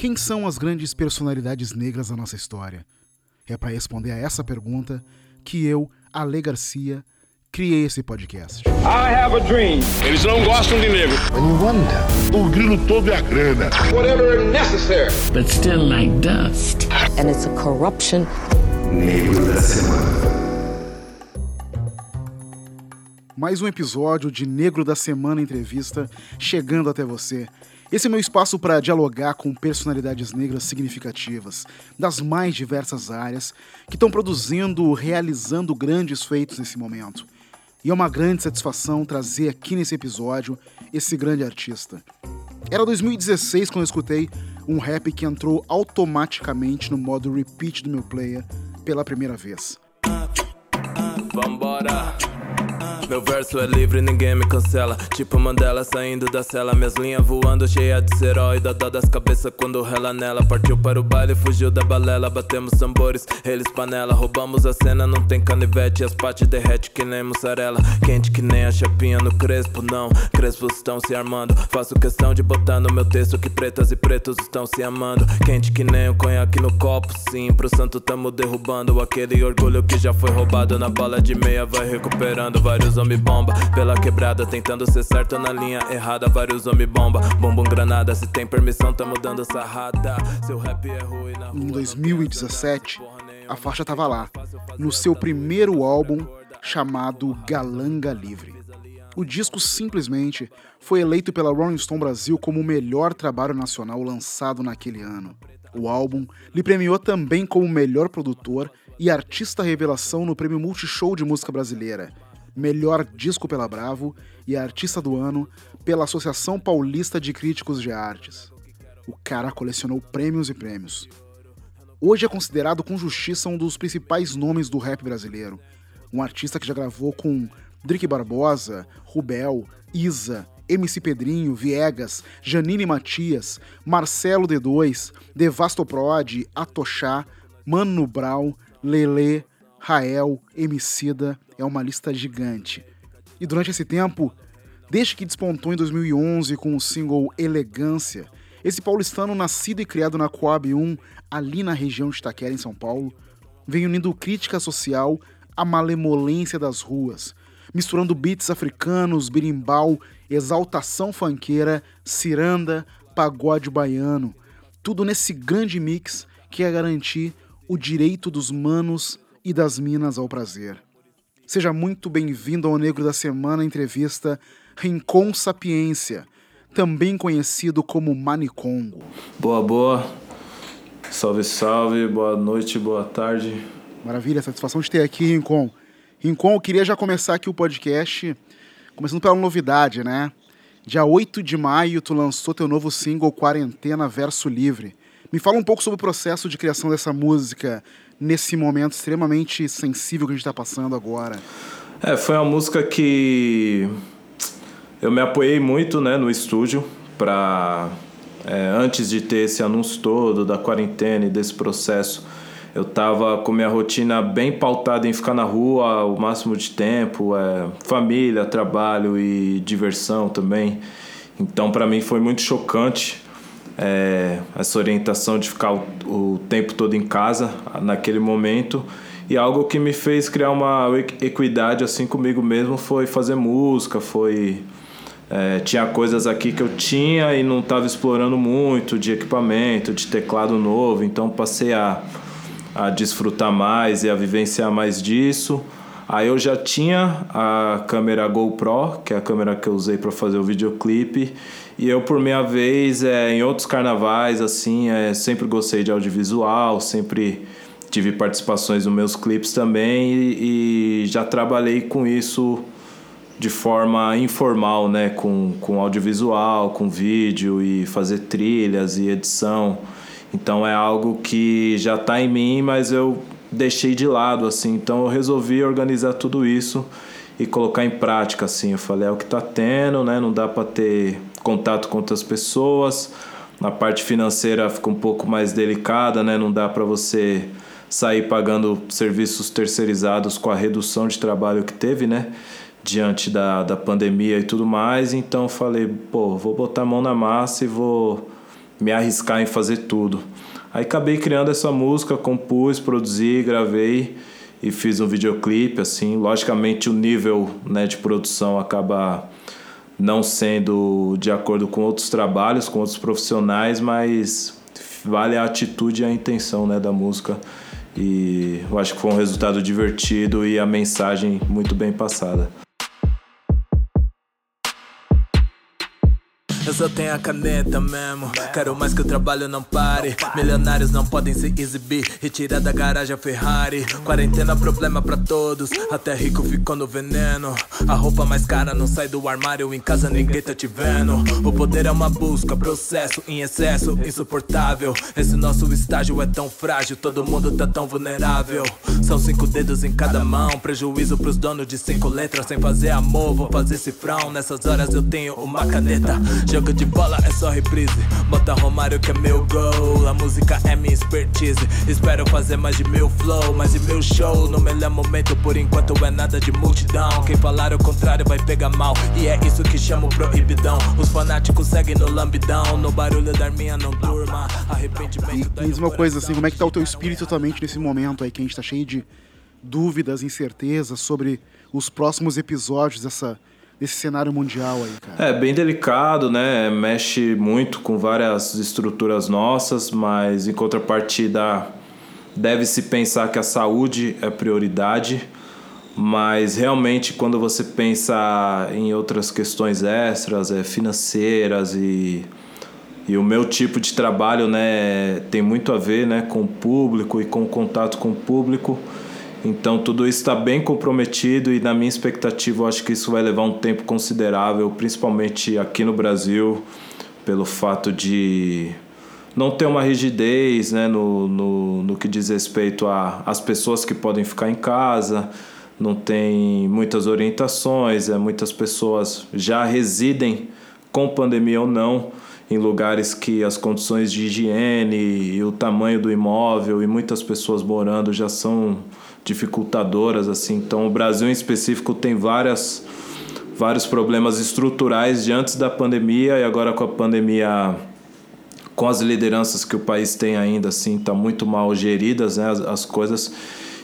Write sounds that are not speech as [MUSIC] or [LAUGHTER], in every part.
Quem são as grandes personalidades negras da nossa história? É para responder a essa pergunta que eu, Ale Garcia, criei esse podcast. I have a dream. Eles não gostam de negro. O grilo todo é a grana. Whatever necessary. but still like dust. and it's a corruption. Negro da Semana. Mais um episódio de Negro da Semana Entrevista chegando até você. Esse é meu espaço para dialogar com personalidades negras significativas, das mais diversas áreas, que estão produzindo, realizando grandes feitos nesse momento. E é uma grande satisfação trazer aqui nesse episódio esse grande artista. Era 2016 quando eu escutei um rap que entrou automaticamente no modo repeat do meu player pela primeira vez. Vambora. Meu verso é livre, ninguém me cancela. Tipo Mandela saindo da cela. Minhas linhas voando, cheia de serói. Dó das cabeças quando rela nela. Partiu para o baile, fugiu da balela. Batemos tambores, eles panela. Roubamos a cena, não tem canivete. As pates derrete que nem mussarela. Quente que nem a chapinha no crespo, não. Crespos estão se armando. Faço questão de botar no meu texto que pretas e pretos estão se amando. Quente que nem o conhaque no copo, sim. Pro santo tamo derrubando. Aquele orgulho que já foi roubado na bala de meia. Vai recuperando vários homem bomba pela quebrada, tentando ser certo na linha errada. Vários homem bomba, granada. Se tem permissão, tamo dando sarrada. Seu rap é ruim na Em 2017, a faixa tava lá, no seu primeiro álbum chamado Galanga Livre. O disco simplesmente foi eleito pela Rolling Stone Brasil como o melhor trabalho nacional lançado naquele ano. O álbum lhe premiou também como melhor produtor e artista revelação no Prêmio Multishow de Música Brasileira, melhor disco pela Bravo e artista do ano pela Associação Paulista de Críticos de Artes. O cara colecionou prêmios e prêmios. Hoje é considerado com justiça um dos principais nomes do rap brasileiro. Um artista que já gravou com Drick Barbosa, Rubel, Isa, MC Pedrinho, Viegas, Janine Matias, Marcelo D2, Devastoprod, Atochá, Mano Brown, Lele, Rael, Emicida, é uma lista gigante. E durante esse tempo, desde que despontou em 2011 com o single Elegância, esse paulistano nascido e criado na Coab 1, ali na região de Itaquera, em São Paulo, vem unindo crítica social à malemolência das ruas, misturando beats africanos, berimbau, exaltação fanqueira, ciranda, pagode baiano, tudo nesse grande mix que é garantir o direito dos manos e das minas ao prazer. Seja muito bem-vindo ao Negro da Semana entrevista Rincon Sapiência, também conhecido como Manicongo. Boa, boa. Salve, salve. Boa noite, boa tarde. Maravilha, satisfação de ter aqui, Rincon. Rincon, eu queria já começar aqui o podcast, começando pela novidade, né? Dia 8 de maio, tu lançou teu novo single Quarentena Verso Livre. Me fala um pouco sobre o processo de criação dessa música nesse momento extremamente sensível que a gente está passando agora. É, foi uma música que eu me apoiei muito né, no estúdio para é, antes de ter esse anúncio todo da quarentena e desse processo eu tava com minha rotina bem pautada em ficar na rua o máximo de tempo é, família trabalho e diversão também então para mim foi muito chocante é, essa orientação de ficar o, o tempo todo em casa naquele momento. E algo que me fez criar uma equidade assim comigo mesmo foi fazer música foi é, tinha coisas aqui que eu tinha e não estava explorando muito de equipamento, de teclado novo, então passei a, a desfrutar mais e a vivenciar mais disso. Aí eu já tinha a câmera GoPro, que é a câmera que eu usei para fazer o videoclipe, e eu por minha vez, é, em outros carnavais assim, é, sempre gostei de audiovisual, sempre tive participações nos meus clipes também e, e já trabalhei com isso de forma informal, né, com, com audiovisual, com vídeo e fazer trilhas e edição. Então é algo que já está em mim, mas eu deixei de lado assim. Então eu resolvi organizar tudo isso e colocar em prática assim. Eu falei, é o que está tendo, né? Não dá para ter contato com outras pessoas. Na parte financeira fica um pouco mais delicada, né? Não dá para você sair pagando serviços terceirizados com a redução de trabalho que teve, né? diante da, da pandemia e tudo mais. Então falei, pô, vou botar a mão na massa e vou me arriscar em fazer tudo. Aí acabei criando essa música, compus, produzi, gravei e fiz um videoclipe, assim. Logicamente o nível né, de produção acaba não sendo de acordo com outros trabalhos, com outros profissionais, mas vale a atitude e a intenção né, da música. E eu acho que foi um resultado divertido e a mensagem muito bem passada. Só tenho a caneta mesmo. Quero mais que o trabalho não pare. Milionários não podem se exibir. Retira da garagem a Ferrari. Quarentena, problema pra todos. Até rico ficou no veneno. A roupa mais cara não sai do armário. Em casa ninguém tá te vendo. O poder é uma busca, processo em excesso, insuportável. Esse nosso estágio é tão frágil. Todo mundo tá tão vulnerável. São cinco dedos em cada mão. Prejuízo pros donos de cinco letras. Sem fazer amor, vou fazer cifrão. Nessas horas eu tenho uma caneta. Jogo de bola é só reprise. Bota Romário que é meu gol. A música é minha expertise. Espero fazer mais de mil flow, mais de mil show. No melhor momento, por enquanto é nada de multidão. Quem falar o contrário vai pegar mal. E é isso que chamo proibidão. Os fanáticos seguem no lambidão. No barulho da arminha não durma. Arrependimento e, uma coisa assim, como é que tá o teu espírito totalmente nesse momento aí que a gente tá cheio de dúvidas, incertezas sobre os próximos episódios dessa desse cenário mundial aí, cara? É bem delicado, né? Mexe muito com várias estruturas nossas, mas em contrapartida deve-se pensar que a saúde é prioridade, mas realmente quando você pensa em outras questões extras, é, financeiras e e o meu tipo de trabalho, né, tem muito a ver, né, com o público e com o contato com o público. Então tudo isso está bem comprometido e na minha expectativa eu acho que isso vai levar um tempo considerável, principalmente aqui no Brasil, pelo fato de não ter uma rigidez né, no, no, no que diz respeito às pessoas que podem ficar em casa, não tem muitas orientações, é, muitas pessoas já residem com pandemia ou não em lugares que as condições de higiene e o tamanho do imóvel e muitas pessoas morando já são dificultadoras assim. Então o Brasil em específico tem várias vários problemas estruturais de antes da pandemia e agora com a pandemia com as lideranças que o país tem ainda assim, tá muito mal geridas, né, as, as coisas.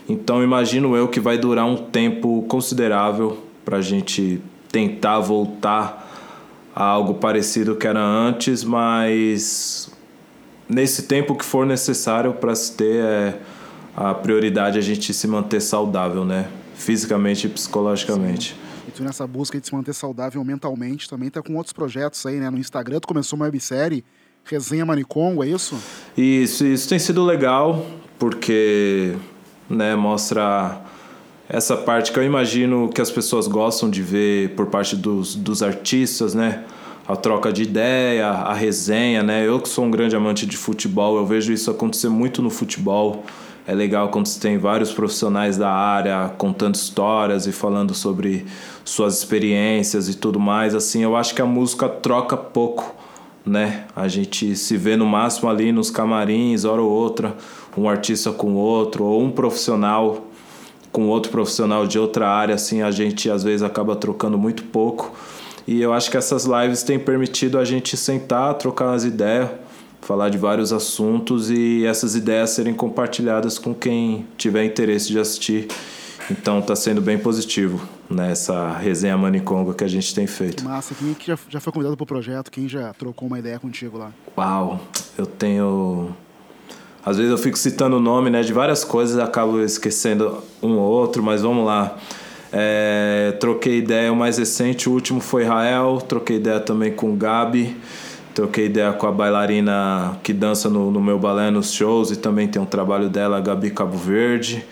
Então imagino eu que vai durar um tempo considerável para a gente tentar voltar a algo parecido que era antes, mas nesse tempo que for necessário para se ter é, a prioridade é a gente se manter saudável, né? Fisicamente e psicologicamente. Sim. E tu nessa busca de se manter saudável mentalmente também tá com outros projetos aí, né? No Instagram tu começou uma websérie, Resenha Manicongo, é isso? Isso, isso tem sido legal, porque né, mostra essa parte que eu imagino que as pessoas gostam de ver por parte dos, dos artistas, né? A troca de ideia, a resenha, né? Eu que sou um grande amante de futebol, eu vejo isso acontecer muito no futebol é legal quando você tem vários profissionais da área contando histórias e falando sobre suas experiências e tudo mais. Assim, eu acho que a música troca pouco, né? A gente se vê no máximo ali nos camarins, hora ou outra, um artista com outro, ou um profissional com outro profissional de outra área, assim, a gente às vezes acaba trocando muito pouco. E eu acho que essas lives têm permitido a gente sentar, trocar umas ideias falar de vários assuntos e essas ideias serem compartilhadas com quem tiver interesse de assistir. Então está sendo bem positivo nessa resenha Manicongo que a gente tem feito. Massa, quem que já, já foi convidado para o projeto? Quem já trocou uma ideia contigo lá? Uau, eu tenho. Às vezes eu fico citando o nome né, de várias coisas e acabo esquecendo um ou outro, mas vamos lá. É, troquei ideia, o mais recente, o último foi Rael, troquei ideia também com o Gabi. Troquei ideia com a bailarina que dança no, no meu balé nos shows e também tem um trabalho dela, Gabi Cabo Verde.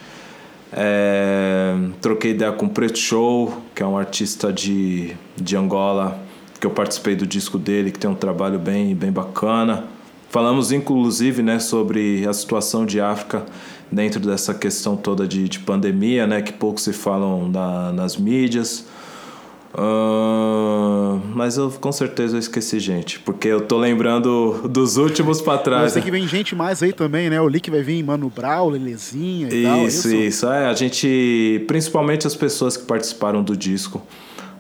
É, troquei ideia com o Preto Show, que é um artista de, de Angola, que eu participei do disco dele, que tem um trabalho bem, bem bacana. Falamos inclusive né, sobre a situação de África dentro dessa questão toda de, de pandemia, né, que pouco se falam na, nas mídias. Uh, mas eu com certeza eu esqueci gente, porque eu tô lembrando dos últimos pra trás. Eu sei que vem gente mais aí também, né? O Lick vai vir Mano Brau, Lelezinha e isso, tal. Isso, isso. É, a gente, principalmente as pessoas que participaram do disco,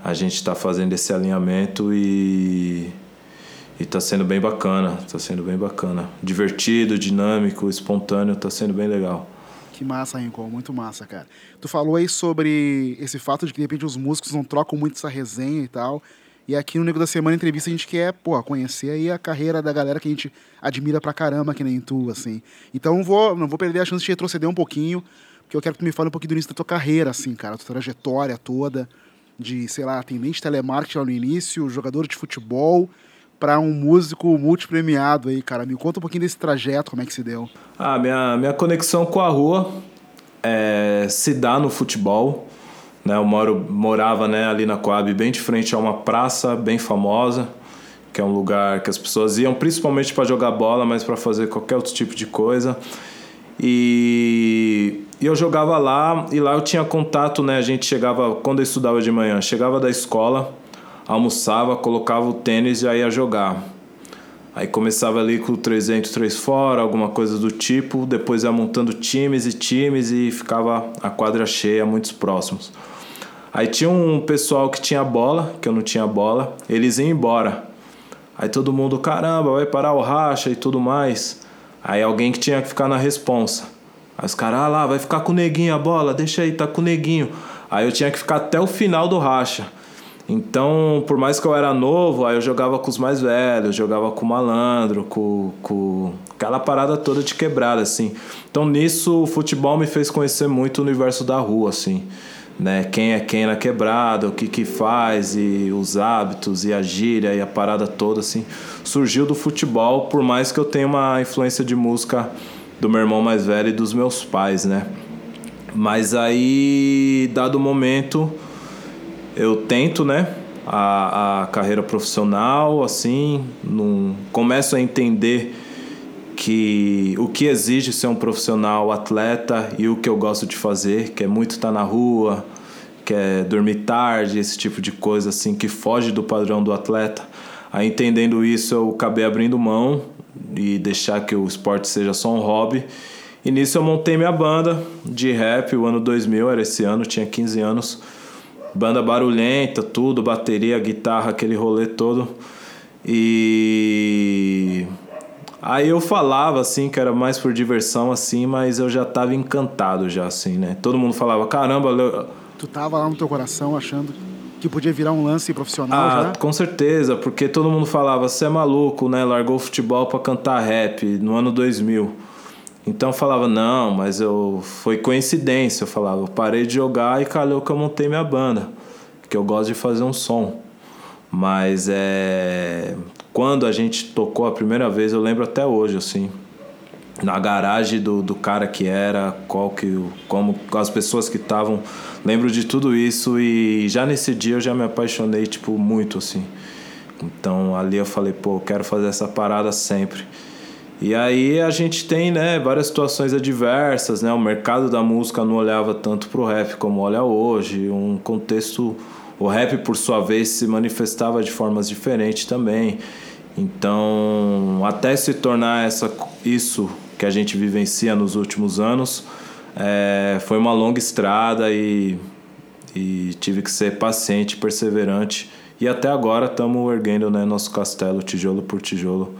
a gente tá fazendo esse alinhamento e E tá sendo bem bacana, tá sendo bem bacana. Divertido, dinâmico, espontâneo, tá sendo bem legal. Que massa, Rincon, muito massa, cara. Tu falou aí sobre esse fato de que de repente os músicos não trocam muito essa resenha e tal. E aqui no Nego da Semana Entrevista a gente quer, pô, conhecer aí a carreira da galera que a gente admira pra caramba, que nem tu, assim. Então vou, não vou perder a chance de retroceder um pouquinho, porque eu quero que tu me fale um pouquinho do início da tua carreira, assim, cara, tua trajetória toda, de, sei lá, atendente telemarketing lá no início, jogador de futebol, para um músico multipremiado aí, cara. Me conta um pouquinho desse trajeto, como é que se deu. Ah, minha, minha conexão com a rua é, se dá no futebol. Né? Eu moro, morava né, ali na Coab, bem de frente a uma praça bem famosa, que é um lugar que as pessoas iam principalmente para jogar bola, mas para fazer qualquer outro tipo de coisa. E, e, eu jogava lá, e lá eu tinha contato, né? A gente chegava, quando eu estudava de manhã, chegava da escola, almoçava, colocava o tênis e já ia jogar. Aí começava ali com o 303 fora, alguma coisa do tipo, depois ia montando times e times e ficava a quadra cheia, muitos próximos. Aí tinha um pessoal que tinha bola, que eu não tinha bola, eles iam embora. Aí todo mundo, caramba, vai parar o racha e tudo mais. Aí alguém que tinha que ficar na responsa. Aí os caras, ah lá, vai ficar com o neguinho a bola, deixa aí, tá com o neguinho. Aí eu tinha que ficar até o final do racha. Então, por mais que eu era novo, aí eu jogava com os mais velhos, jogava com o malandro, com, com aquela parada toda de quebrada, assim. Então, nisso, o futebol me fez conhecer muito o universo da rua, assim. Né? Quem é quem na quebrada, o que que faz, e os hábitos, e a gíria, e a parada toda, assim. Surgiu do futebol, por mais que eu tenha uma influência de música do meu irmão mais velho e dos meus pais, né? Mas aí, dado o momento eu tento, né? A, a carreira profissional, assim, num, começo a entender que o que exige ser um profissional atleta e o que eu gosto de fazer, que é muito estar na rua, que é dormir tarde, esse tipo de coisa assim que foge do padrão do atleta. Aí entendendo isso, eu acabei abrindo mão e deixar que o esporte seja só um hobby. E nisso eu montei minha banda de rap, o ano 2000, era esse ano, tinha 15 anos banda barulhenta, tudo, bateria, guitarra, aquele rolê todo. E aí eu falava assim que era mais por diversão assim, mas eu já tava encantado já assim, né? Todo mundo falava: "Caramba, eu... tu tava lá no teu coração achando que podia virar um lance profissional ah, já? com certeza, porque todo mundo falava: "Você é maluco, né? Largou o futebol para cantar rap no ano 2000". Então eu falava, não, mas eu foi coincidência, eu falava, eu parei de jogar e calhou que eu montei minha banda, que eu gosto de fazer um som. Mas é quando a gente tocou a primeira vez, eu lembro até hoje, assim, na garagem do, do cara que era, qual que como as pessoas que estavam, lembro de tudo isso e já nesse dia eu já me apaixonei tipo muito assim. Então ali eu falei, pô, eu quero fazer essa parada sempre. E aí a gente tem né, várias situações adversas, né? O mercado da música não olhava tanto para o rap como olha hoje, um contexto... O rap, por sua vez, se manifestava de formas diferentes também. Então, até se tornar essa, isso que a gente vivencia nos últimos anos, é, foi uma longa estrada e, e tive que ser paciente, perseverante. E até agora estamos erguendo né, nosso castelo, tijolo por tijolo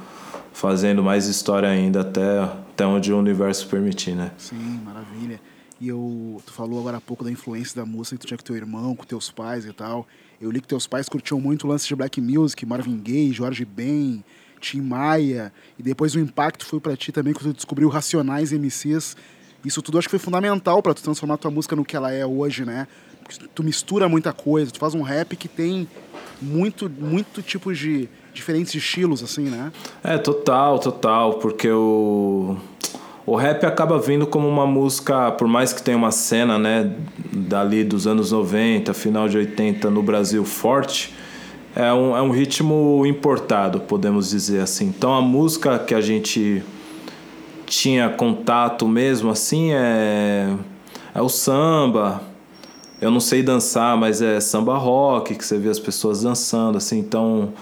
fazendo mais história ainda até, até onde o universo permitir, né? Sim, maravilha. E eu, tu falou agora há pouco da influência da música que tu tinha com teu irmão, com teus pais e tal. Eu li que teus pais curtiam muito o lance de black music, Marvin Gaye, Jorge Ben, Tim Maia, e depois o impacto foi para ti também quando tu descobriu Racionais MCs. Isso tudo acho que foi fundamental para tu transformar tua música no que ela é hoje, né? Porque tu mistura muita coisa, tu faz um rap que tem muito muito tipo de diferentes estilos, assim, né? É, total, total, porque o. O rap acaba vindo como uma música, por mais que tenha uma cena, né, dali dos anos 90, final de 80 no Brasil forte, é um, é um ritmo importado, podemos dizer assim. Então a música que a gente tinha contato mesmo assim é, é o samba. Eu não sei dançar, mas é samba rock, que você vê as pessoas dançando, assim, então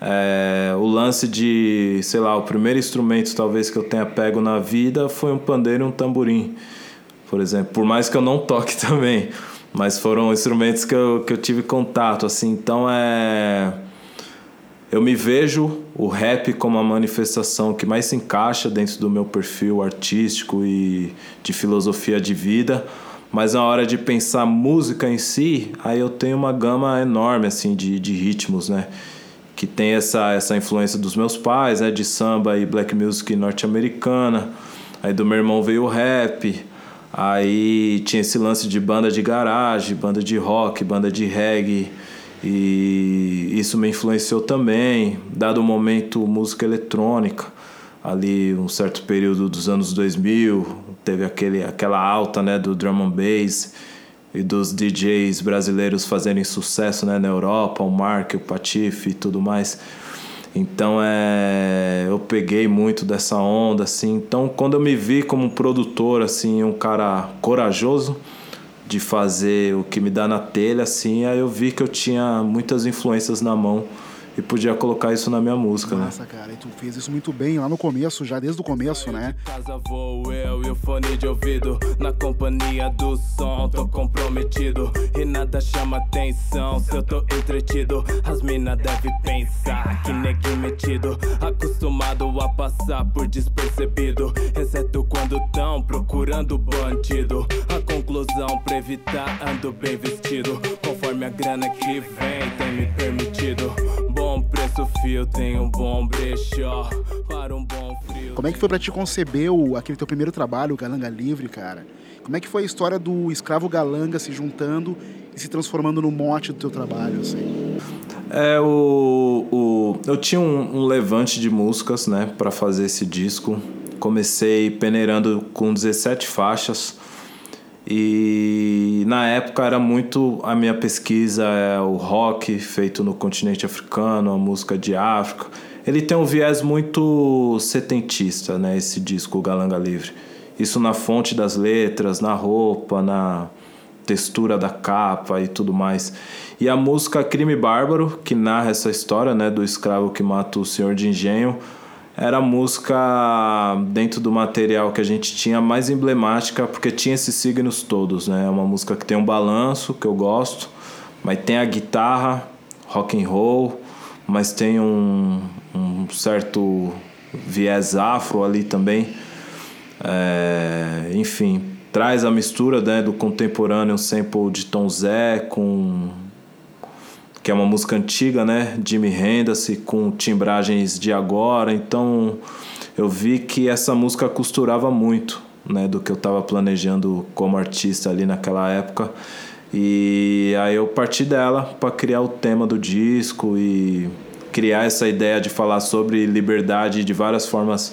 é, o lance de, sei lá, o primeiro instrumento talvez que eu tenha pego na vida foi um pandeiro e um tamborim, por exemplo. Por mais que eu não toque [LAUGHS] também, mas foram instrumentos que eu, que eu tive contato, assim. Então é. eu me vejo o rap como a manifestação que mais se encaixa dentro do meu perfil artístico e de filosofia de vida. Mas na hora de pensar música em si, aí eu tenho uma gama enorme assim de, de ritmos, né? Que tem essa, essa influência dos meus pais, né? De samba e black music norte-americana. Aí do meu irmão veio o rap. Aí tinha esse lance de banda de garagem, banda de rock, banda de reggae e isso me influenciou também, dado o momento música eletrônica, ali um certo período dos anos 2000, teve aquele, aquela alta né, do drum and bass e dos DJs brasileiros fazerem sucesso né, na Europa, o Mark, o Patife e tudo mais. Então é, eu peguei muito dessa onda assim. Então quando eu me vi como produtor assim, um cara corajoso, de fazer o que me dá na telha, assim, aí eu vi que eu tinha muitas influências na mão e podia colocar isso na minha música, Nossa, né? cara, e tu fez isso muito bem lá no começo, já desde o começo, né? Casa vou eu e o fone de ouvido. Na companhia do som, tô comprometido. E nada chama atenção se eu tô entretido. As mina devem pensar que neguinho metido. Acostumado a passar por despercebido. Exceto quando tão procurando bandido. A conclusão pra evitar ando bem vestido. Conforme a grana que vem tem me permitido Fio tem um bom brechó Para um bom frio Como é que foi pra te conceber o, aquele teu primeiro trabalho, o Galanga Livre, cara? Como é que foi a história do escravo Galanga se juntando e se transformando no mote do teu trabalho, assim? É, o, o, eu tinha um, um levante de músicas, né, para fazer esse disco. Comecei peneirando com 17 faixas. E na época era muito a minha pesquisa é o rock feito no continente africano, a música de África. Ele tem um viés muito setentista, né, esse disco Galanga Livre. Isso na fonte das letras, na roupa, na textura da capa e tudo mais. E a música Crime Bárbaro, que narra essa história, né, do escravo que mata o senhor de engenho, era a música dentro do material que a gente tinha mais emblemática, porque tinha esses signos todos, né? É uma música que tem um balanço, que eu gosto, mas tem a guitarra, rock and roll, mas tem um, um certo viés afro ali também. É, enfim, traz a mistura né, do contemporâneo sample de Tom Zé com que é uma música antiga, né? Jimi Hendrix com timbragens de agora. Então eu vi que essa música costurava muito, né? Do que eu estava planejando como artista ali naquela época. E aí eu parti dela para criar o tema do disco e criar essa ideia de falar sobre liberdade de várias formas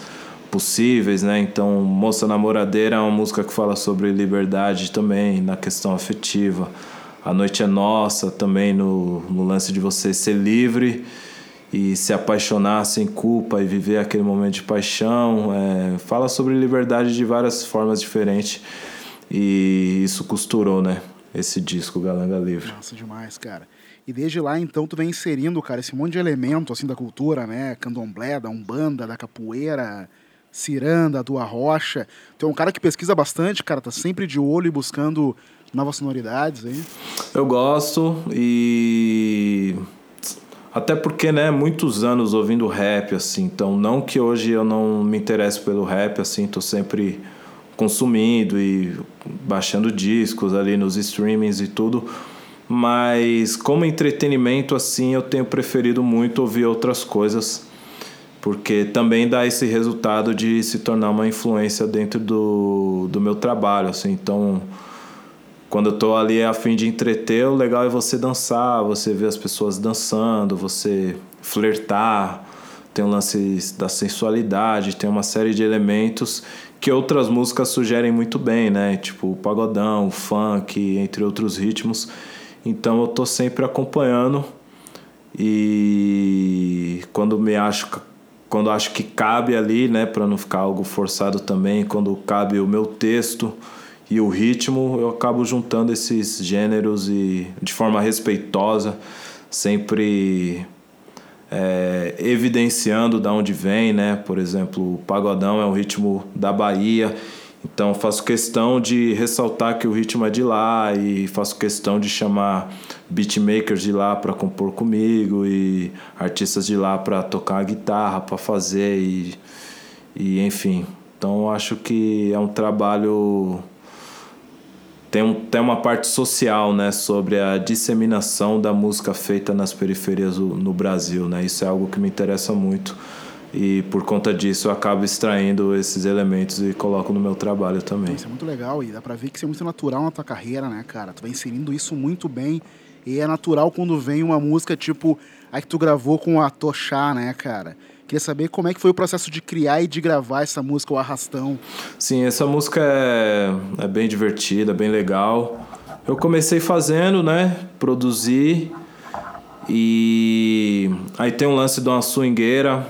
possíveis, né? Então, Moça Namoradeira é uma música que fala sobre liberdade também na questão afetiva. A Noite é Nossa também no, no lance de você ser livre e se apaixonar sem culpa e viver aquele momento de paixão. É, fala sobre liberdade de várias formas diferentes e isso costurou, né? Esse disco Galanga Livre. Nossa, demais, cara. E desde lá, então, tu vem inserindo, cara, esse monte de elemento, assim, da cultura, né? Candomblé, da Umbanda, da capoeira, ciranda, do arrocha. Tu é um cara que pesquisa bastante, cara, tá sempre de olho e buscando novas sonoridades aí. Eu gosto e até porque, né, muitos anos ouvindo rap assim, então não que hoje eu não me interesse pelo rap assim, tô sempre consumindo e baixando discos ali nos streamings e tudo, mas como entretenimento assim, eu tenho preferido muito ouvir outras coisas. Porque também dá esse resultado de se tornar uma influência dentro do, do meu trabalho, assim. Então, quando eu tô ali a fim de entreter, o legal é você dançar, você ver as pessoas dançando, você flertar, tem o lance da sensualidade, tem uma série de elementos que outras músicas sugerem muito bem, né? Tipo o pagodão, o funk, entre outros ritmos. Então eu tô sempre acompanhando e quando me acho quando acho que cabe ali, né, para não ficar algo forçado também, quando cabe o meu texto, e o ritmo, eu acabo juntando esses gêneros e de forma respeitosa, sempre é, evidenciando da onde vem, né? Por exemplo, o pagodão é um ritmo da Bahia, Então faço questão de ressaltar que o ritmo é de lá e faço questão de chamar beatmakers de lá para compor comigo e artistas de lá para tocar a guitarra, para fazer e, e enfim. Então acho que é um trabalho tem, um, tem uma parte social né, sobre a disseminação da música feita nas periferias do, no Brasil. Né? Isso é algo que me interessa muito e por conta disso eu acabo extraindo esses elementos e coloco no meu trabalho também. Isso é muito legal e dá pra ver que isso é muito natural na tua carreira, né, cara? Tu vai inserindo isso muito bem e é natural quando vem uma música tipo a que tu gravou com a Tochá, né, cara? Queria saber como é que foi o processo de criar e de gravar essa música, o Arrastão. Sim, essa música é, é bem divertida, bem legal. Eu comecei fazendo, né? Produzi. E aí tem um lance de uma swingueira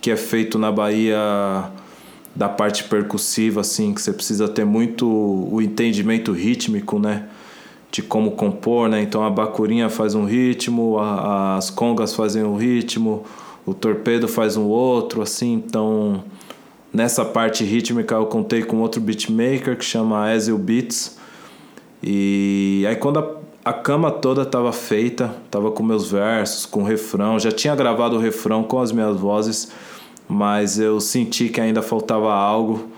que é feito na Bahia da parte percussiva, assim, que você precisa ter muito o entendimento rítmico, né? De como compor, né? Então a bacurinha faz um ritmo, a, as congas fazem um ritmo, o torpedo faz um outro, assim. Então nessa parte rítmica eu contei com outro beatmaker que chama Ezio Beats. E aí quando a, a cama toda estava feita, tava com meus versos, com o refrão, já tinha gravado o refrão com as minhas vozes mas eu senti que ainda faltava algo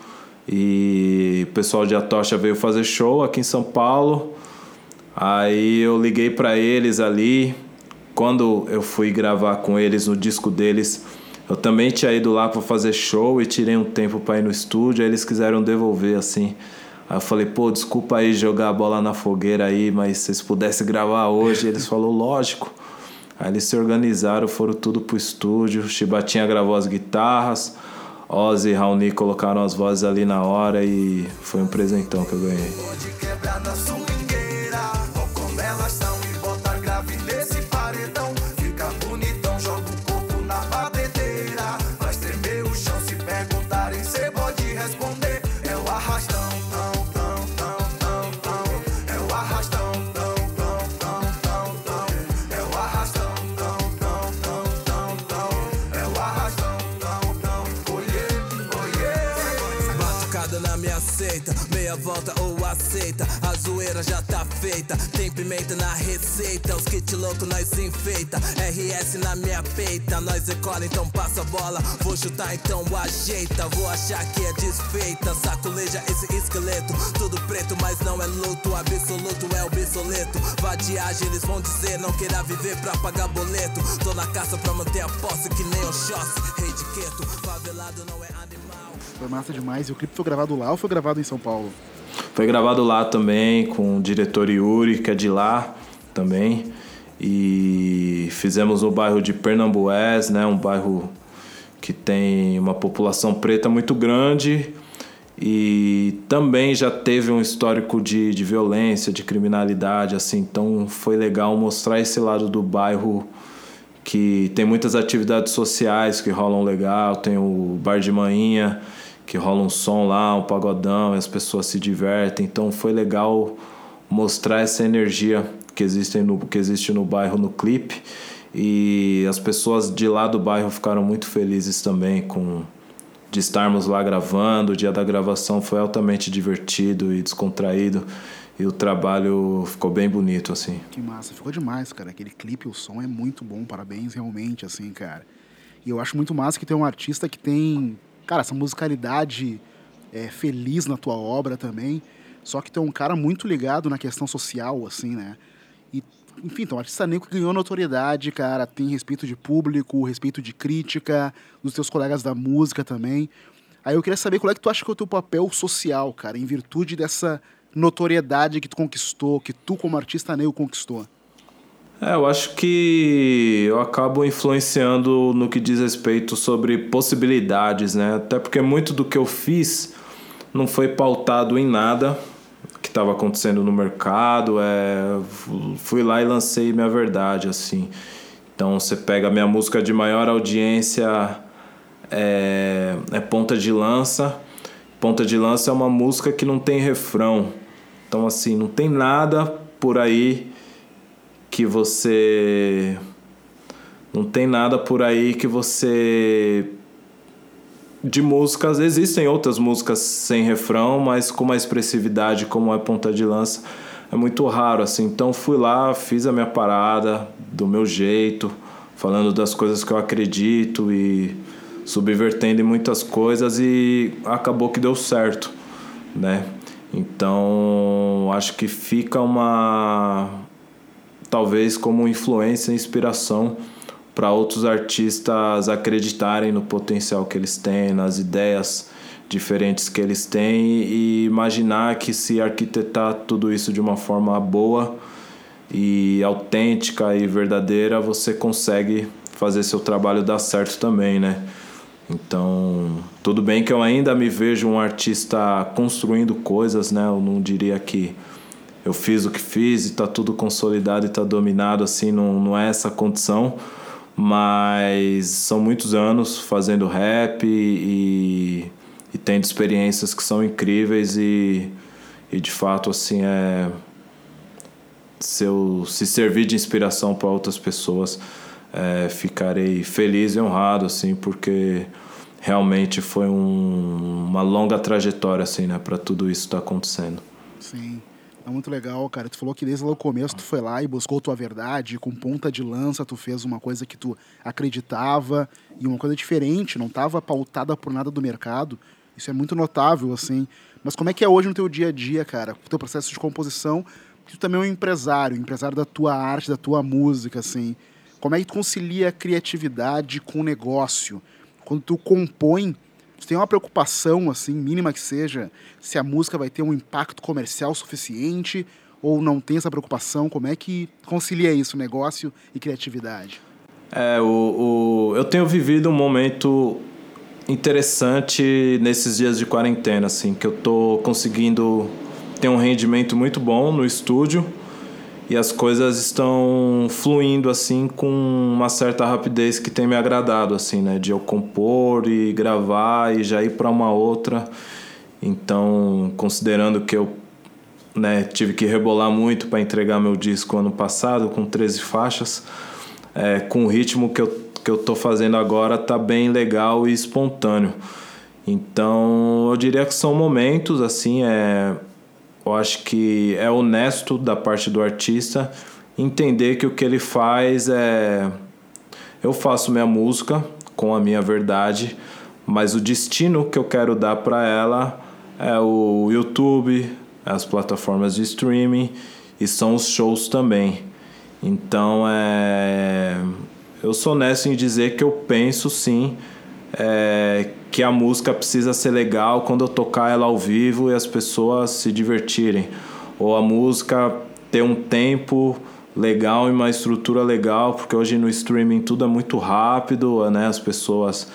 e o pessoal de Atocha veio fazer show aqui em São Paulo. Aí eu liguei para eles ali. Quando eu fui gravar com eles no disco deles, eu também tinha ido lá para fazer show e tirei um tempo para ir no estúdio. Aí eles quiseram devolver assim. Aí eu falei, pô, desculpa aí jogar a bola na fogueira aí, mas se vocês pudessem gravar hoje, eles falaram, lógico. Aí eles se organizaram, foram tudo pro estúdio. Chibatinha gravou as guitarras, Ozzy e Raoni colocaram as vozes ali na hora e foi um presentão que eu ganhei. meia zoeira já tá feita, tem pimenta na receita. Os kit louco nós enfeita, RS na minha peita. Nós decola, então passa a bola. Vou chutar, então ajeita. Vou achar que é desfeita. Sacoleja esse esqueleto, tudo preto, mas não é luto. Absoluto é obsoleto. Vadiagem, eles vão dizer, não queira viver pra pagar boleto. Tô na caça pra manter a posse que nem o Xoss. Rei de queto, favelado não é animal. Foi massa demais. E o clipe foi gravado lá ou foi gravado em São Paulo? Foi gravado lá também com o diretor Yuri, que é de lá também. E fizemos no bairro de Pernambués, né, um bairro que tem uma população preta muito grande e também já teve um histórico de, de violência, de criminalidade, assim. Então foi legal mostrar esse lado do bairro que tem muitas atividades sociais que rolam legal, tem o bar de manhã que rola um som lá, um pagodão, e as pessoas se divertem. Então foi legal mostrar essa energia que existe no, que existe no bairro no clipe. E as pessoas de lá do bairro ficaram muito felizes também com de estarmos lá gravando. O dia da gravação foi altamente divertido e descontraído. E o trabalho ficou bem bonito, assim. Que massa, ficou demais, cara. Aquele clipe, o som é muito bom, parabéns realmente, assim, cara. E eu acho muito massa que tem um artista que tem cara, essa musicalidade é, feliz na tua obra também. Só que tu é um cara muito ligado na questão social, assim, né? E, enfim, então, artista negro ganhou notoriedade, cara, tem respeito de público, respeito de crítica, dos teus colegas da música também. Aí eu queria saber qual é que tu acha que é o teu papel social, cara, em virtude dessa notoriedade que tu conquistou, que tu como artista negro conquistou. É, eu acho que eu acabo influenciando no que diz respeito sobre possibilidades, né? Até porque muito do que eu fiz não foi pautado em nada que estava acontecendo no mercado. É, fui lá e lancei minha verdade, assim. Então você pega a minha música de maior audiência é, é Ponta de Lança. Ponta de Lança é uma música que não tem refrão. Então assim, não tem nada por aí que você não tem nada por aí que você de músicas. Existem outras músicas sem refrão, mas com uma expressividade como é Ponta de Lança é muito raro assim. Então fui lá, fiz a minha parada do meu jeito, falando das coisas que eu acredito e subvertendo em muitas coisas e acabou que deu certo, né? Então, acho que fica uma talvez como influência, inspiração para outros artistas acreditarem no potencial que eles têm, nas ideias diferentes que eles têm e imaginar que se arquitetar tudo isso de uma forma boa e autêntica e verdadeira, você consegue fazer seu trabalho dar certo também, né? Então, tudo bem que eu ainda me vejo um artista construindo coisas, né? Eu não diria que eu fiz o que fiz e tá tudo consolidado e tá dominado, assim, não, não é essa condição. Mas são muitos anos fazendo rap e, e tendo experiências que são incríveis e, e de fato, assim, é. Se eu se servir de inspiração para outras pessoas, é, ficarei feliz e honrado, assim, porque realmente foi um, uma longa trajetória, assim, né, para tudo isso estar tá acontecendo. Sim. É muito legal, cara. Tu falou que desde o começo tu foi lá e buscou tua verdade, com ponta de lança tu fez uma coisa que tu acreditava e uma coisa diferente, não estava pautada por nada do mercado. Isso é muito notável, assim. Mas como é que é hoje no teu dia a dia, cara? O teu processo de composição, tu também é um empresário, empresário da tua arte, da tua música, assim. Como é que tu concilia a criatividade com o negócio? Quando tu compõe, tu tem uma preocupação, assim, mínima que seja, se a música vai ter um impacto comercial suficiente ou não tem essa preocupação? Como é que concilia isso, negócio e criatividade? É, o, o, eu tenho vivido um momento interessante nesses dias de quarentena, assim, que eu tô conseguindo ter um rendimento muito bom no estúdio e as coisas estão fluindo assim com uma certa rapidez que tem me agradado assim né? De eu compor e gravar e já ir para uma outra. Então considerando que eu né, tive que rebolar muito para entregar meu disco ano passado com 13 faixas é, com o ritmo que eu, que eu tô fazendo agora tá bem legal e espontâneo. Então eu diria que são momentos assim é eu acho que é honesto da parte do artista entender que o que ele faz é. Eu faço minha música com a minha verdade, mas o destino que eu quero dar para ela é o YouTube, as plataformas de streaming e são os shows também. Então é. Eu sou honesto em dizer que eu penso sim é, que a música precisa ser legal quando eu tocar ela ao vivo e as pessoas se divertirem. Ou a música ter um tempo legal e uma estrutura legal, porque hoje no streaming tudo é muito rápido, né? As pessoas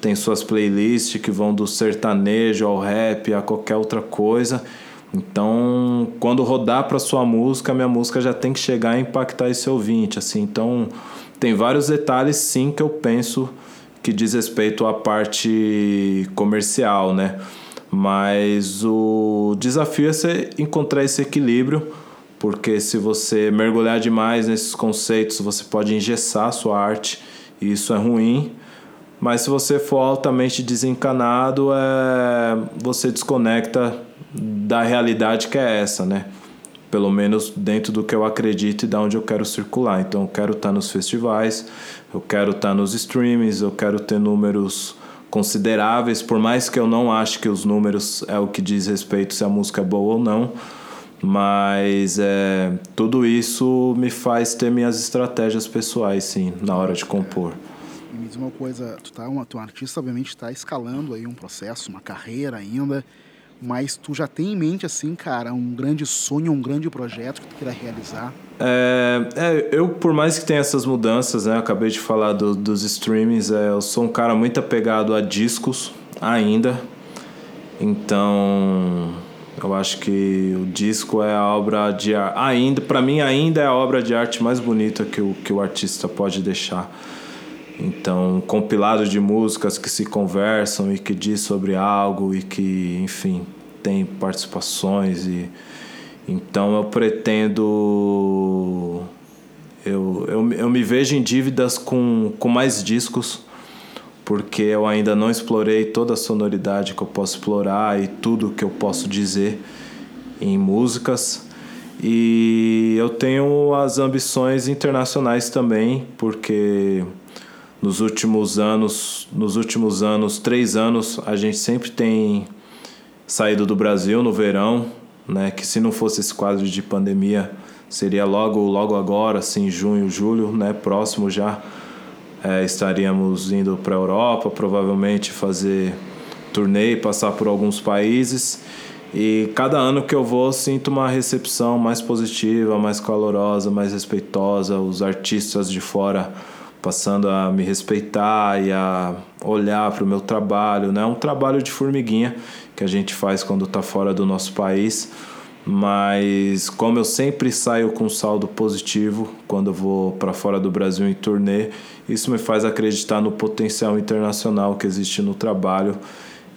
têm suas playlists que vão do sertanejo ao rap, a qualquer outra coisa. Então, quando rodar para sua música, minha música já tem que chegar e impactar esse ouvinte, assim. Então, tem vários detalhes sim que eu penso que diz respeito à parte comercial, né? Mas o desafio é você encontrar esse equilíbrio, porque se você mergulhar demais nesses conceitos, você pode engessar a sua arte, e isso é ruim. Mas se você for altamente desencanado, é... você desconecta da realidade que é essa, né? Pelo menos dentro do que eu acredito e da onde eu quero circular. Então, eu quero estar nos festivais, eu quero estar tá nos streamings, eu quero ter números consideráveis, por mais que eu não ache que os números é o que diz respeito se a música é boa ou não. Mas é, tudo isso me faz ter minhas estratégias pessoais, sim, na hora de compor. E me diz uma coisa, tu, tá uma, tu é um artista obviamente está escalando aí um processo, uma carreira ainda mas tu já tem em mente, assim, cara, um grande sonho, um grande projeto que tu queira realizar? É, é, eu, por mais que tenha essas mudanças, né, acabei de falar do, dos streamings, é, eu sou um cara muito apegado a discos ainda, então eu acho que o disco é a obra de arte, ainda, para mim ainda é a obra de arte mais bonita que o, que o artista pode deixar. Então, compilado de músicas que se conversam e que diz sobre algo e que, enfim, tem participações e então eu pretendo eu, eu, eu me vejo em dívidas com, com mais discos porque eu ainda não explorei toda a sonoridade que eu posso explorar e tudo que eu posso dizer em músicas. E eu tenho as ambições internacionais também, porque nos últimos anos, nos últimos anos, três anos, a gente sempre tem saído do Brasil no verão, né? Que se não fosse esse quadro de pandemia, seria logo, logo agora, assim, junho, julho, né? Próximo já é, estaríamos indo para a Europa, provavelmente fazer turnê, passar por alguns países. E cada ano que eu vou, sinto uma recepção mais positiva, mais calorosa, mais respeitosa. Os artistas de fora passando a me respeitar e a olhar para o meu trabalho. Né? um trabalho de formiguinha que a gente faz quando está fora do nosso país mas como eu sempre saio com saldo positivo quando vou para fora do Brasil em turnê, isso me faz acreditar no potencial internacional que existe no trabalho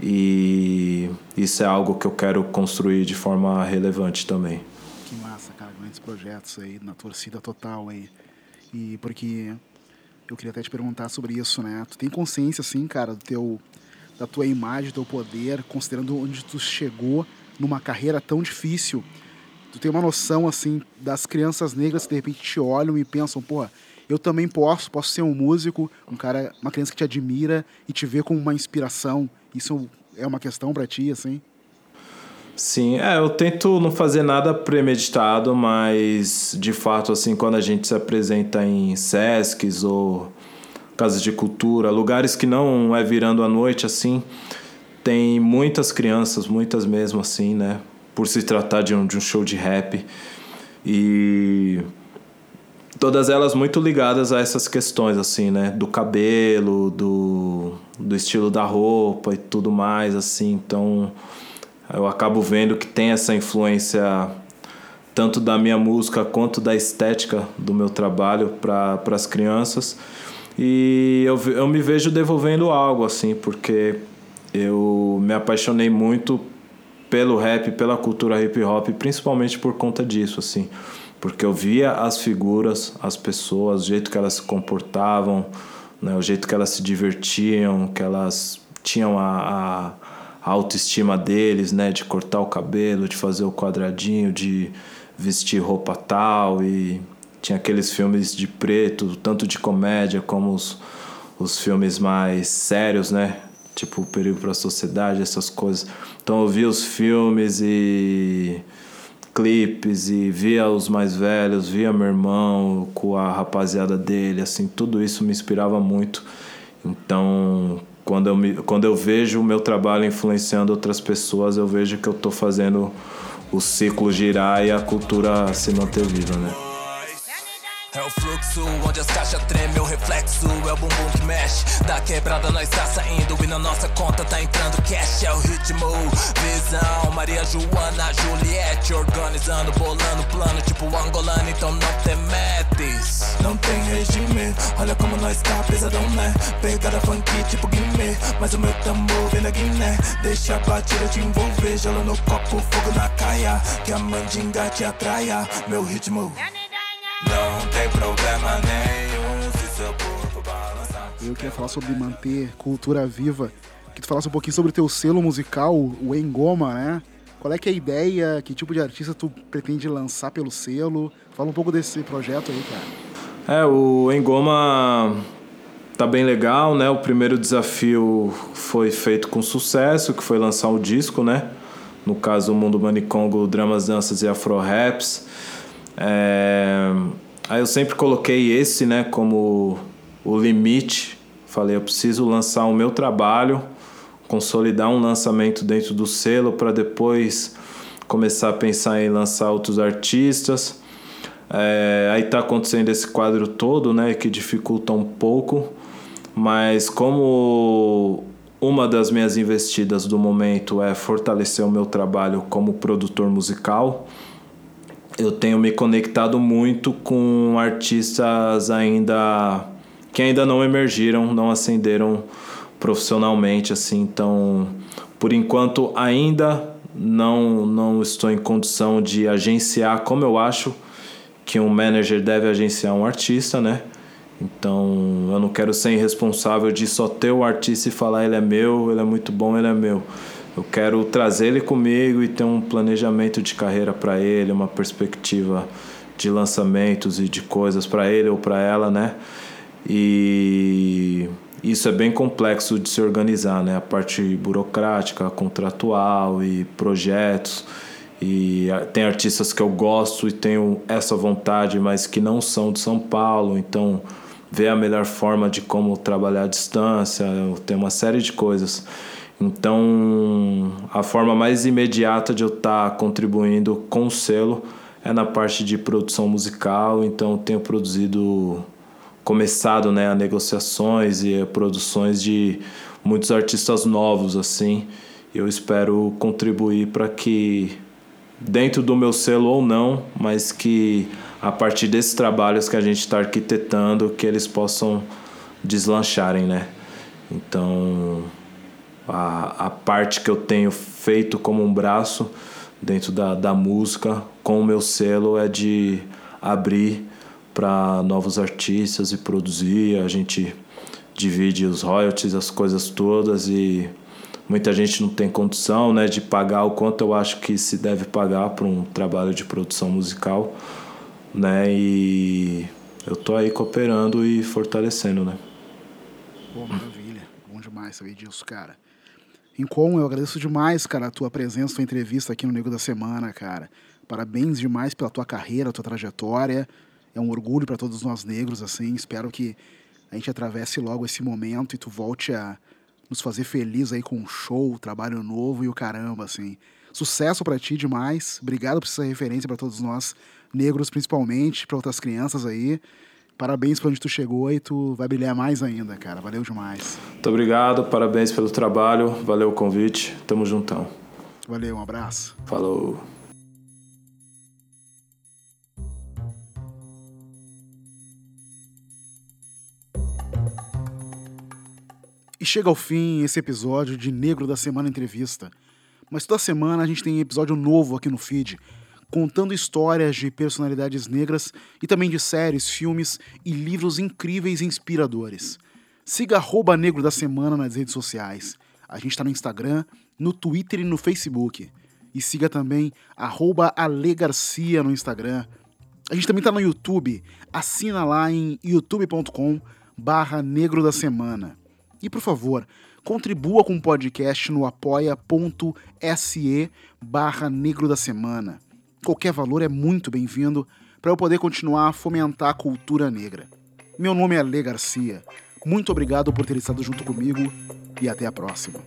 e isso é algo que eu quero construir de forma relevante também. Que massa, cara, grandes projetos aí na torcida total aí. E porque eu queria até te perguntar sobre isso, né? Tu tem consciência assim, cara, do teu da tua imagem, do teu poder, considerando onde tu chegou numa carreira tão difícil, tu tem uma noção assim das crianças negras que de repente te olham e pensam, porra, eu também posso, posso ser um músico, um cara, uma criança que te admira e te vê como uma inspiração. Isso é uma questão para ti, assim? Sim, é, eu tento não fazer nada premeditado, mas de fato, assim, quando a gente se apresenta em SESCs ou casas de cultura, lugares que não é virando à noite, assim, tem muitas crianças, muitas mesmo assim, né? Por se tratar de um, de um show de rap. E todas elas muito ligadas a essas questões, assim, né? Do cabelo, do, do estilo da roupa e tudo mais, assim. Então eu acabo vendo que tem essa influência tanto da minha música quanto da estética do meu trabalho para as crianças. E eu, eu me vejo devolvendo algo, assim, porque eu me apaixonei muito pelo rap, pela cultura hip hop, principalmente por conta disso, assim. Porque eu via as figuras, as pessoas, o jeito que elas se comportavam, né, o jeito que elas se divertiam, que elas tinham a, a autoestima deles, né, de cortar o cabelo, de fazer o quadradinho, de vestir roupa tal e tinha aqueles filmes de preto, tanto de comédia como os, os filmes mais sérios, né? tipo perigo para a sociedade, essas coisas. Então eu via os filmes e clipes e via os mais velhos, via meu irmão com a rapaziada dele, assim, tudo isso me inspirava muito. Então, quando eu, me, quando eu vejo o meu trabalho influenciando outras pessoas, eu vejo que eu estou fazendo o ciclo girar e a cultura se manter viva, né? É o fluxo onde as caixas tremem, o reflexo é o bumbum que mexe. Da quebrada nós tá saindo e na nossa conta tá entrando cash. É o ritmo, visão. Maria Joana, Juliette, organizando, bolando plano, tipo angolano, então não te metes. Não tem regime, olha como nós tá pesadão, né? Pegada funk tipo Guimê, mas o meu tambor vem da Guiné. Deixa a batida te envolver, gelo no copo, fogo na caia. Que a mandinga te atraia, meu ritmo. Não tem problema nenhum se seu corpo balançar. Eu queria falar sobre manter cultura viva. Que tu falasse um pouquinho sobre o teu selo musical, o Engoma, né? Qual é que é a ideia? Que tipo de artista tu pretende lançar pelo selo? Fala um pouco desse projeto aí, cara. É, o Engoma tá bem legal, né? O primeiro desafio foi feito com sucesso, que foi lançar o disco, né? No caso, o Mundo Manicongo, Dramas, Danças e Afro-Raps. É... Aí eu sempre coloquei esse, né, como o limite. Falei, eu preciso lançar o meu trabalho, consolidar um lançamento dentro do selo para depois começar a pensar em lançar outros artistas. É... aí tá acontecendo esse quadro todo, né, que dificulta um pouco, mas como uma das minhas investidas do momento é fortalecer o meu trabalho como produtor musical eu tenho me conectado muito com artistas ainda que ainda não emergiram, não ascenderam profissionalmente assim, então por enquanto ainda não não estou em condição de agenciar como eu acho que um manager deve agenciar um artista, né? Então eu não quero ser irresponsável de só ter o artista e falar ele é meu, ele é muito bom, ele é meu. Eu quero trazer ele comigo e ter um planejamento de carreira para ele, uma perspectiva de lançamentos e de coisas para ele ou para ela, né? E isso é bem complexo de se organizar, né? A parte burocrática, contratual e projetos. E tem artistas que eu gosto e tenho essa vontade, mas que não são de São Paulo, então ver a melhor forma de como trabalhar à distância, tem uma série de coisas. Então, a forma mais imediata de eu estar tá contribuindo com o selo é na parte de produção musical, então tenho produzido começado, né, negociações e produções de muitos artistas novos assim. Eu espero contribuir para que dentro do meu selo ou não, mas que a partir desses trabalhos que a gente está arquitetando, que eles possam deslancharem, né? Então, a, a parte que eu tenho feito como um braço dentro da, da música com o meu selo é de abrir para novos artistas e produzir. A gente divide os royalties, as coisas todas e muita gente não tem condição né, de pagar o quanto eu acho que se deve pagar para um trabalho de produção musical né? E eu tô aí cooperando e fortalecendo, né? Pô, maravilha. Bom demais saber disso, cara. Incom, eu agradeço demais, cara, a tua presença, tua entrevista aqui no Nego da Semana, cara. Parabéns demais pela tua carreira, tua trajetória. É um orgulho para todos nós negros, assim. Espero que a gente atravesse logo esse momento e tu volte a nos fazer feliz aí com um show, trabalho novo e o caramba, assim. Sucesso para ti demais. Obrigado por essa referência para todos nós negros principalmente, para outras crianças aí. Parabéns por onde tu chegou e tu vai brilhar mais ainda, cara. Valeu demais. Muito obrigado, parabéns pelo trabalho, valeu o convite, tamo juntão. Valeu, um abraço. Falou. E chega ao fim esse episódio de Negro da Semana Entrevista. Mas toda semana a gente tem episódio novo aqui no feed contando histórias de personalidades negras e também de séries, filmes e livros incríveis e inspiradores. Siga arroba Negro da Semana nas redes sociais. A gente está no Instagram, no Twitter e no Facebook. E siga também arroba Ale Garcia no Instagram. A gente também está no YouTube. Assina lá em youtube.com barra Negro da Semana. E por favor, contribua com o podcast no apoia.se barra Negro da Semana. Qualquer valor é muito bem-vindo para eu poder continuar a fomentar a cultura negra. Meu nome é Lê Garcia. Muito obrigado por ter estado junto comigo e até a próxima.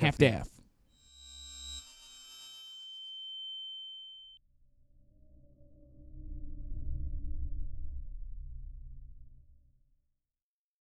Half-Death